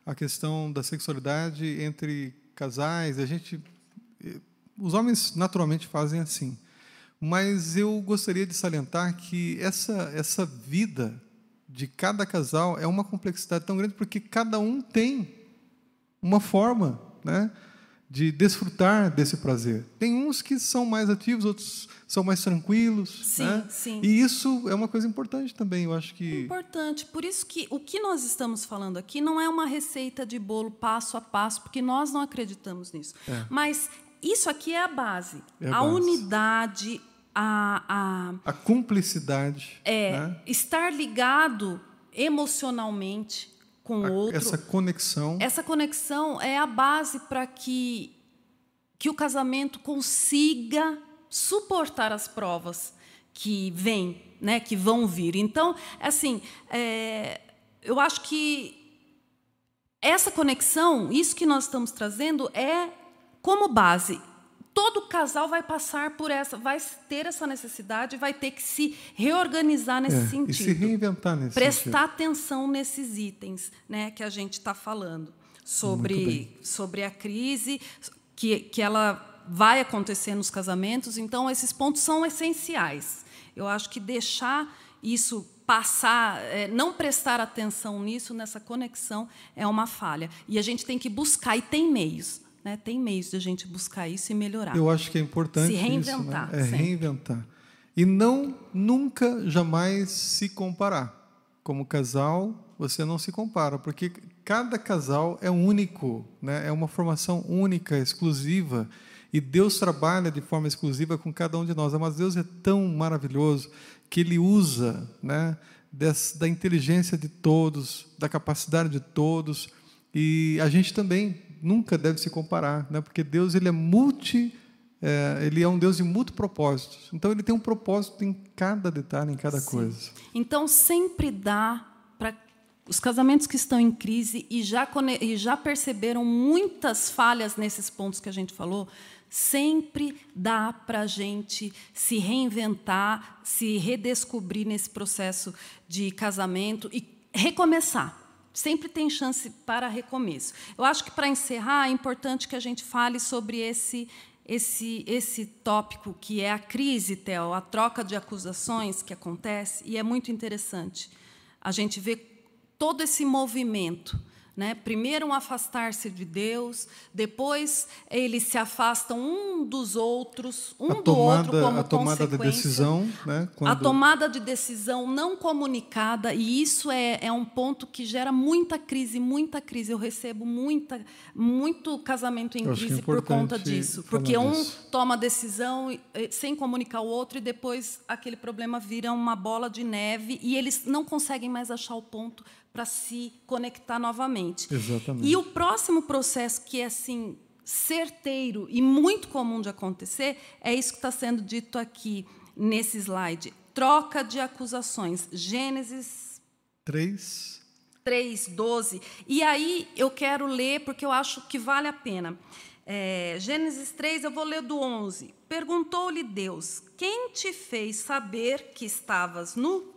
a questão da sexualidade entre casais. A gente, os homens naturalmente fazem assim. Mas eu gostaria de salientar que essa, essa vida de cada casal é uma complexidade tão grande porque cada um tem uma forma né, de desfrutar desse prazer. Tem uns que são mais ativos, outros são mais tranquilos. Sim, né? sim. E isso é uma coisa importante também, eu acho que. Importante. Por isso que o que nós estamos falando aqui não é uma receita de bolo passo a passo, porque nós não acreditamos nisso. É. Mas isso aqui é a base. É a, a base. unidade, a, a, a cumplicidade. É, né? estar ligado emocionalmente com o outro. Essa conexão. Essa conexão é a base para que, que o casamento consiga suportar as provas que vêm, né, que vão vir. Então, assim, é, eu acho que essa conexão, isso que nós estamos trazendo, é como base todo casal vai passar por essa, vai ter essa necessidade, vai ter que se reorganizar nesse É, sentido. e se reinventar nesse Prestar sentido. atenção nesses itens né, que a gente está falando sobre, sobre a crise que, que ela vai acontecer nos casamentos. Então, esses pontos são essenciais. Eu acho que deixar isso passar, é, não prestar atenção nisso, nessa conexão, é uma falha. E a gente tem que buscar, e tem meios. Né? Tem meios de a gente buscar isso e melhorar. Eu acho que é importante Se isso, reinventar, né? É sempre. reinventar. E não, nunca, jamais se comparar. Como casal, você não se compara, porque cada casal é único, né? é uma formação única, exclusiva. E Deus trabalha de forma exclusiva com cada um de nós. Mas Deus é tão maravilhoso que Ele usa né, des- da inteligência de todos, da capacidade de todos. E a gente também nunca deve se comparar, né? porque Deus ele é multi, é, ele é um Deus de multipropósitos. Então ele tem um propósito em cada detalhe, em cada Sim. coisa. Então, sempre dá para os casamentos que estão em crise e já, e já perceberam muitas falhas nesses pontos que a gente falou, sempre dá para a gente se reinventar, se redescobrir nesse processo de casamento e recomeçar. Sempre tem chance para recomeço. Eu acho que, para encerrar, é importante que a gente fale sobre esse esse, esse tópico que é a crise, Theo, a troca de acusações que acontece, e é muito interessante. A gente vê todo esse movimento. Né? Primeiro, um afastar-se de Deus, depois, eles se afastam um dos outros, um a do outro tomada, como a tomada da consequência. decisão, né? A Quando, tomada de decisão não comunicada, e isso é, é um ponto que gera muita crise, muita crise. Eu recebo muita, muito casamento em é crise por conta disso. Porque um disso. toma a decisão sem comunicar o outro, e depois aquele problema vira uma bola de neve, e eles não conseguem mais achar o ponto para se conectar novamente. Exatamente. E o próximo processo, que é assim, certeiro e muito comum de acontecer, é isso que está sendo dito aqui nesse slide. Troca de acusações. Gênesis Três. 3, 12. E aí eu quero ler, porque eu acho que vale a pena. É, Gênesis 3, eu vou ler do 11. Perguntou-lhe Deus: Quem te fez saber que estavas nu?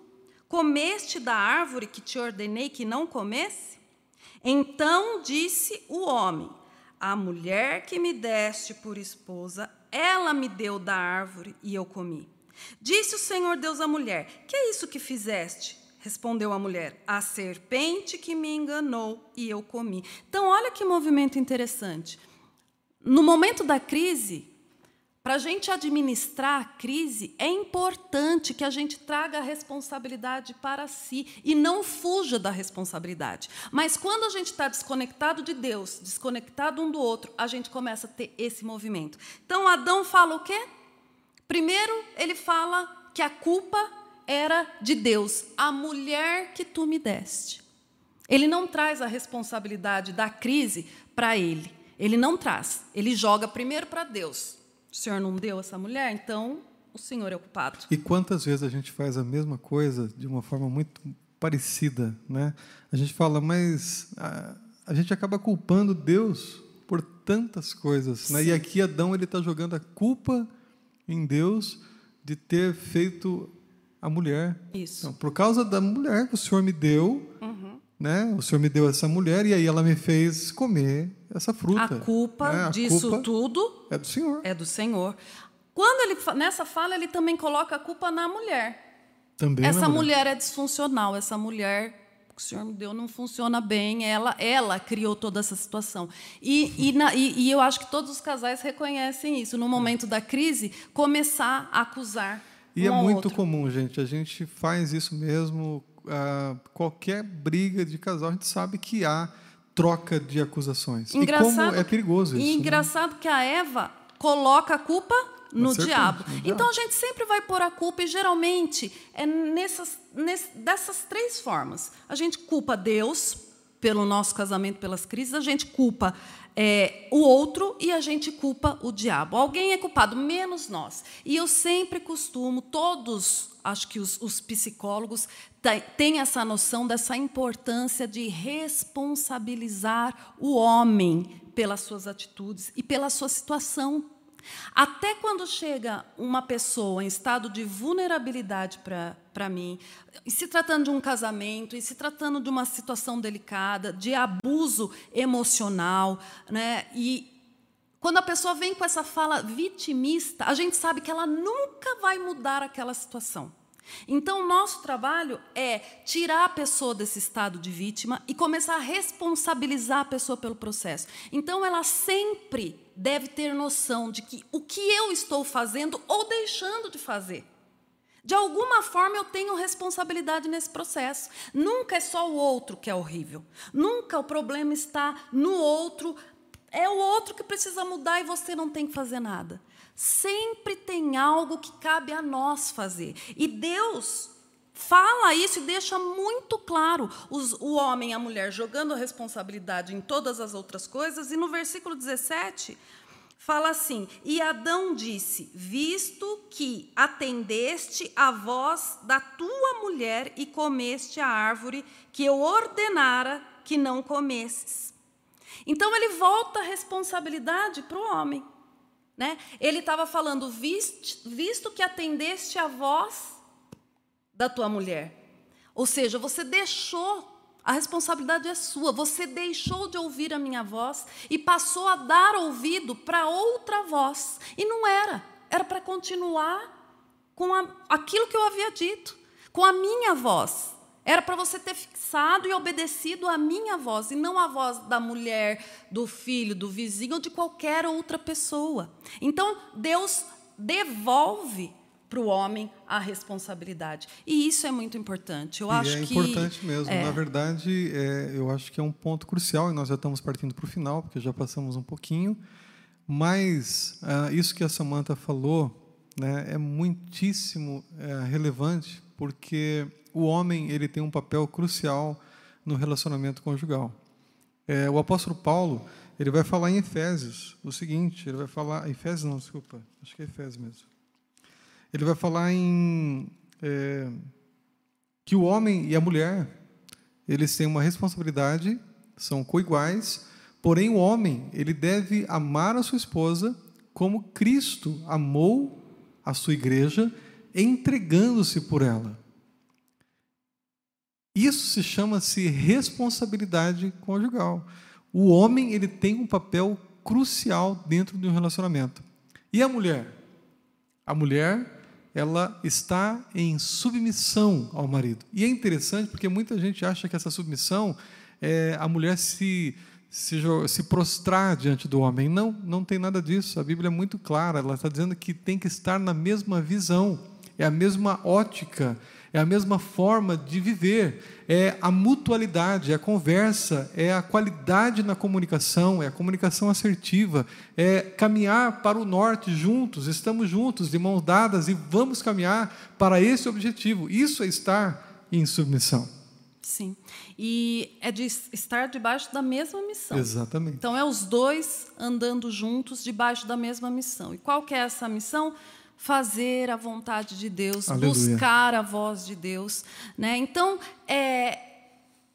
Comeste da árvore que te ordenei que não comesse? Então disse o homem: A mulher que me deste por esposa, ela me deu da árvore e eu comi. Disse o Senhor Deus à mulher: Que é isso que fizeste? Respondeu a mulher: A serpente que me enganou e eu comi. Então, olha que movimento interessante. No momento da crise, para a gente administrar a crise, é importante que a gente traga a responsabilidade para si e não fuja da responsabilidade. Mas quando a gente está desconectado de Deus, desconectado um do outro, a gente começa a ter esse movimento. Então, Adão fala o quê? Primeiro, ele fala que a culpa era de Deus, a mulher que tu me deste. Ele não traz a responsabilidade da crise para ele. Ele não traz. Ele joga primeiro para Deus. O Senhor não deu essa mulher, então o Senhor é o culpado. E quantas vezes a gente faz a mesma coisa de uma forma muito parecida, né? A gente fala, mas a, a gente acaba culpando Deus por tantas coisas, né? E aqui Adão ele está jogando a culpa em Deus de ter feito a mulher. Isso. Então, por causa da mulher que o Senhor me deu. Né? O Senhor me deu essa mulher e aí ela me fez comer essa fruta. A culpa né? A disso culpa tudo é do Senhor. é do Senhor. Quando ele nessa fala ele também coloca a culpa na mulher. Também essa mulher é disfuncional, essa mulher que o Senhor me deu não funciona bem, ela, ela criou toda essa situação. E, e, na- e- e eu acho que todos os casais reconhecem isso. No momento da crise, começar a acusar. E um é muito outro. comum, gente. A gente faz isso mesmo. Ah, qualquer briga de casal, a gente sabe que há troca de acusações. e como é perigoso E isso. né? engraçado que a Eva coloca a culpa no diabo. no diabo. Então a gente sempre vai pôr a culpa, e geralmente é nessas, ness- dessas três formas. A gente culpa Deus pelo nosso casamento, pelas crises, a gente culpa é, o outro e a gente culpa o diabo. Alguém é culpado, menos nós. E eu sempre costumo, todos, acho que os, os psicólogos têm essa noção dessa importância de responsabilizar o homem pelas suas atitudes e pela sua situação. Até quando chega uma pessoa em estado de vulnerabilidade para mim, e se tratando de um casamento, e se tratando de uma situação delicada, de abuso emocional, né? e quando a pessoa vem com essa fala vitimista, a gente sabe que ela nunca vai mudar aquela situação. Então, nosso trabalho é tirar a pessoa desse estado de vítima e começar a responsabilizar a pessoa pelo processo. Então, ela sempre deve ter noção de que o que eu estou fazendo ou deixando de fazer. De alguma forma eu tenho responsabilidade nesse processo. Nunca é só o outro que é horrível. Nunca o problema está no outro. É o outro que precisa mudar e você não tem que fazer nada. Sempre tem algo que cabe a nós fazer. E Deus fala isso e deixa muito claro os, o homem e a mulher jogando a responsabilidade em todas as outras coisas. E no versículo 17, fala assim: E Adão disse: Visto que atendeste a voz da tua mulher e comeste a árvore que eu ordenara que não comesses. Então ele volta a responsabilidade para o homem. Né? Ele estava falando: visto, que atendeste a voz da tua mulher. Ou seja, você deixou, a responsabilidade é sua, você deixou de ouvir a minha voz e passou a dar ouvido para outra voz. E não era, era para continuar com a, aquilo que eu havia dito, com a minha voz. Era para você ter fixado e obedecido a minha voz, e não a voz da mulher, do filho, do vizinho ou de qualquer outra pessoa. Então, Deus devolve para o homem a responsabilidade. E isso é muito importante. Eu e acho é que importante mesmo. É... Na verdade, é, eu acho que é um ponto crucial e nós já estamos partindo para o final, porque já passamos um pouquinho. Mas ah, isso que a Samantha falou né, é muitíssimo é, relevante, porque o homem ele tem um papel crucial no relacionamento conjugal. É, o apóstolo Paulo ele vai falar em Efésios o seguinte, ele vai falar Efésios não, desculpa, acho que é Efésios mesmo ele vai falar em é, que o homem e a mulher eles têm uma responsabilidade, são coiguais, porém o homem ele deve amar a sua esposa como Cristo amou a sua igreja, entregando-se por ela. Isso se chama-se responsabilidade conjugal. O homem ele tem um papel crucial dentro de um relacionamento. E a mulher? A mulher ela está em submissão ao marido. E é interessante porque muita gente acha que essa submissão é a mulher se, se, se prostrar diante do homem. Não, não tem nada disso. A Bíblia é muito clara. Ela está dizendo que tem que estar na mesma visão, é a mesma ótica, é a mesma forma de viver, é a mutualidade, é a conversa, é a qualidade na comunicação, é a comunicação assertiva, é caminhar para o norte juntos, estamos juntos, de mãos dadas e vamos caminhar para esse objetivo. Isso é estar em submissão. Sim. E é de estar debaixo da mesma missão. Exatamente. Então é os dois andando juntos debaixo da mesma missão. E qual que é essa missão? Fazer a vontade de Deus, Aleluia. buscar a voz de Deus. Né? Então, é,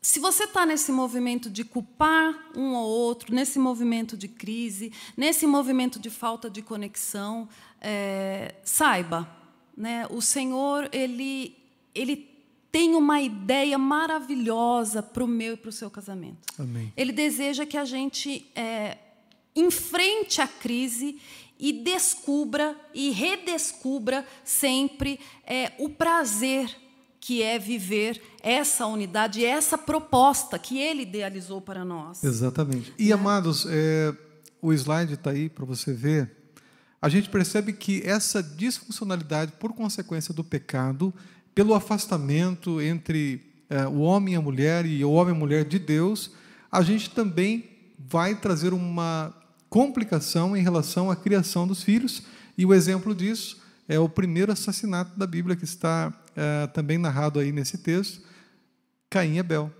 se você está nesse movimento de culpar um ou outro, nesse movimento de crise, nesse movimento de falta de conexão, é, saiba, né? o Senhor ele, ele tem uma ideia maravilhosa para o meu e para o seu casamento. Amém. Ele deseja que a gente é, enfrente a crise e descubra e redescubra sempre é, o prazer que é viver essa unidade, essa proposta que ele idealizou para nós. Exatamente. E, né? amados, é, o slide está aí para você ver. A gente percebe que essa disfuncionalidade, por consequência do pecado, pelo afastamento entre é, o homem e a mulher e o homem e a mulher de Deus, a gente também vai trazer uma complicação em relação à criação dos filhos, e o exemplo disso é o primeiro assassinato da Bíblia que está é, também narrado aí nesse texto, Caim e Abel.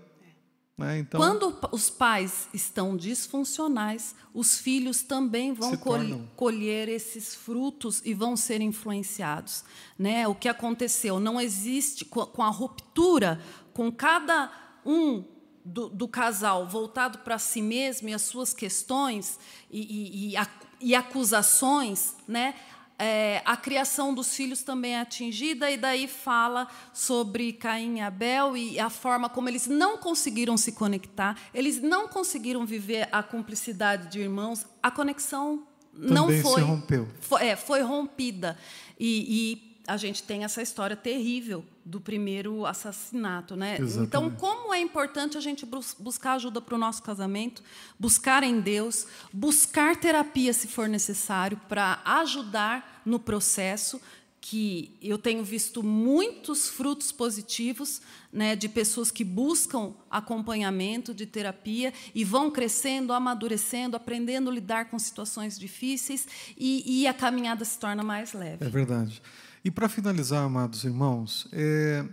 Né? Então, Quando os pais estão disfuncionais, os filhos também vão col colher esses frutos e vão ser influenciados. Né? O que aconteceu? Não existe, com a ruptura, com cada um do, do casal voltado para si mesmo e as suas questões e, e, e, acusações, né? É, a criação dos filhos também é atingida, e daí fala sobre Caim e Abel e a forma como eles não conseguiram se conectar, eles não conseguiram viver a cumplicidade de irmãos, a conexão também não foi. se rompeu. Foi, é, foi rompida. E, e a gente tem essa história terrível do primeiro assassinato, né? Exatamente. Então, como é importante a gente buscar ajuda para o nosso casamento, buscar em Deus, buscar terapia se for necessário para ajudar no processo que eu tenho visto muitos frutos positivos né, de pessoas que buscam acompanhamento de terapia e vão crescendo, amadurecendo, aprendendo a lidar com situações difíceis e, e a caminhada se torna mais leve. É verdade. E para finalizar, amados irmãos, é,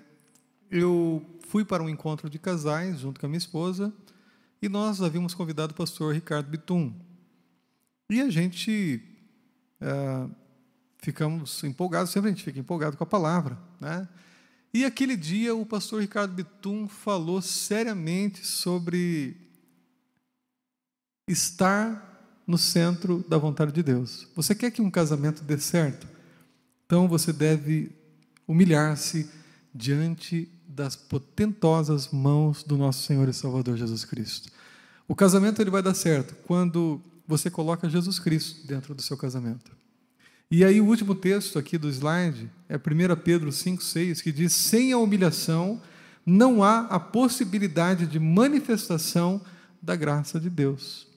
eu fui para um encontro de casais junto com a minha esposa e nós havíamos convidado o pastor Ricardo Bitum. E a gente é, ficamos empolgados, sempre a gente fica empolgado com a palavra. Né? E aquele dia o pastor Ricardo Bitum falou seriamente sobre estar no centro da vontade de Deus. Você quer que um casamento dê certo? Então você deve humilhar-se diante das potentosas mãos do nosso Senhor e Salvador Jesus Cristo. O casamento ele vai dar certo quando você coloca Jesus Cristo dentro do seu casamento. E aí o último texto aqui do slide é 1 Pedro 5,6, que diz: sem a humilhação não há a possibilidade de manifestação da graça de Deus.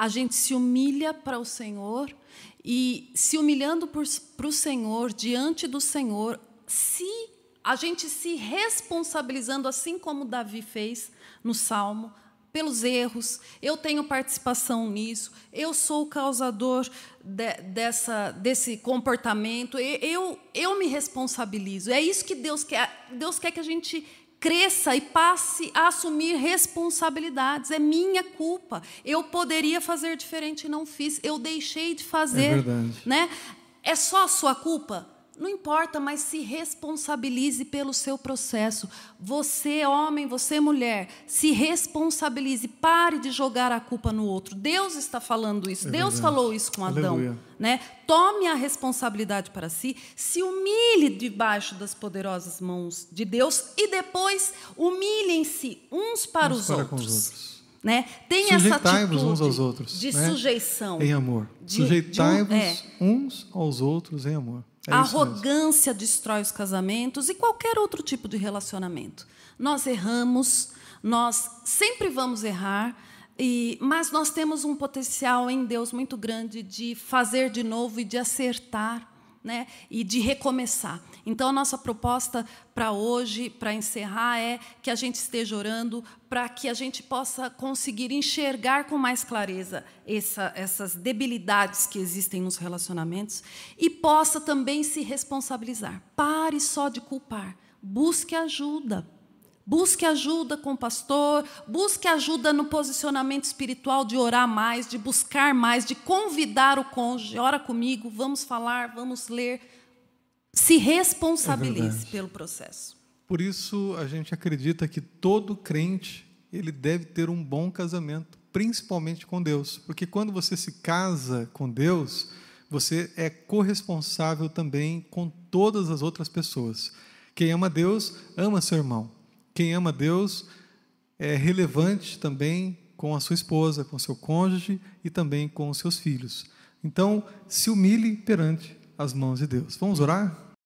A gente se humilha para o Senhor e se humilhando para o Senhor, diante do Senhor, se a gente se responsabilizando, assim como Davi fez no Salmo, pelos erros, eu tenho participação nisso, eu sou o causador de, dessa, desse comportamento, eu, eu me responsabilizo. É isso que Deus quer. Deus quer que a gente cresça e passe a assumir responsabilidades. É minha culpa. Eu poderia fazer diferente e não fiz. Eu deixei de fazer. É verdade. Né? É só a sua culpa? Não importa, mas se responsabilize pelo seu processo. Você, homem, você, mulher, se responsabilize. Pare de jogar a culpa no outro. Deus está falando isso. É Deus falou isso com Adão. Né? Tome a responsabilidade para si, se humilhe debaixo das poderosas mãos de Deus e depois humilhem-se uns para, uns os, para outros. os outros. Né? Tem essa atitude uns aos outros, de né? sujeição. Em amor. Sujeitai-vos é. uns aos outros em amor. É a arrogância destrói os casamentos e qualquer outro tipo de relacionamento. Nós erramos, nós sempre vamos errar, e, mas nós temos um potencial em Deus muito grande de fazer de novo e de acertar né, e de recomeçar. Então, a nossa proposta para hoje, para encerrar, é que a gente esteja orando para que a gente possa conseguir enxergar com mais clareza essa, essas debilidades que existem nos relacionamentos e possa também se responsabilizar. Pare só de culpar, busque ajuda. Busque ajuda com o pastor, busque ajuda no posicionamento espiritual de orar mais, de buscar mais, de convidar o cônjuge, ora comigo, vamos falar, vamos ler. Se responsabilize é pelo processo. Por isso a gente acredita que todo crente ele deve ter um bom casamento, principalmente com Deus, porque quando você se casa com Deus, você é corresponsável também com todas as outras pessoas. Quem ama Deus ama seu irmão. Quem ama Deus é relevante também com a sua esposa, com seu cônjuge e também com os seus filhos. Então, se humilhe perante as mãos de Deus. Vamos orar?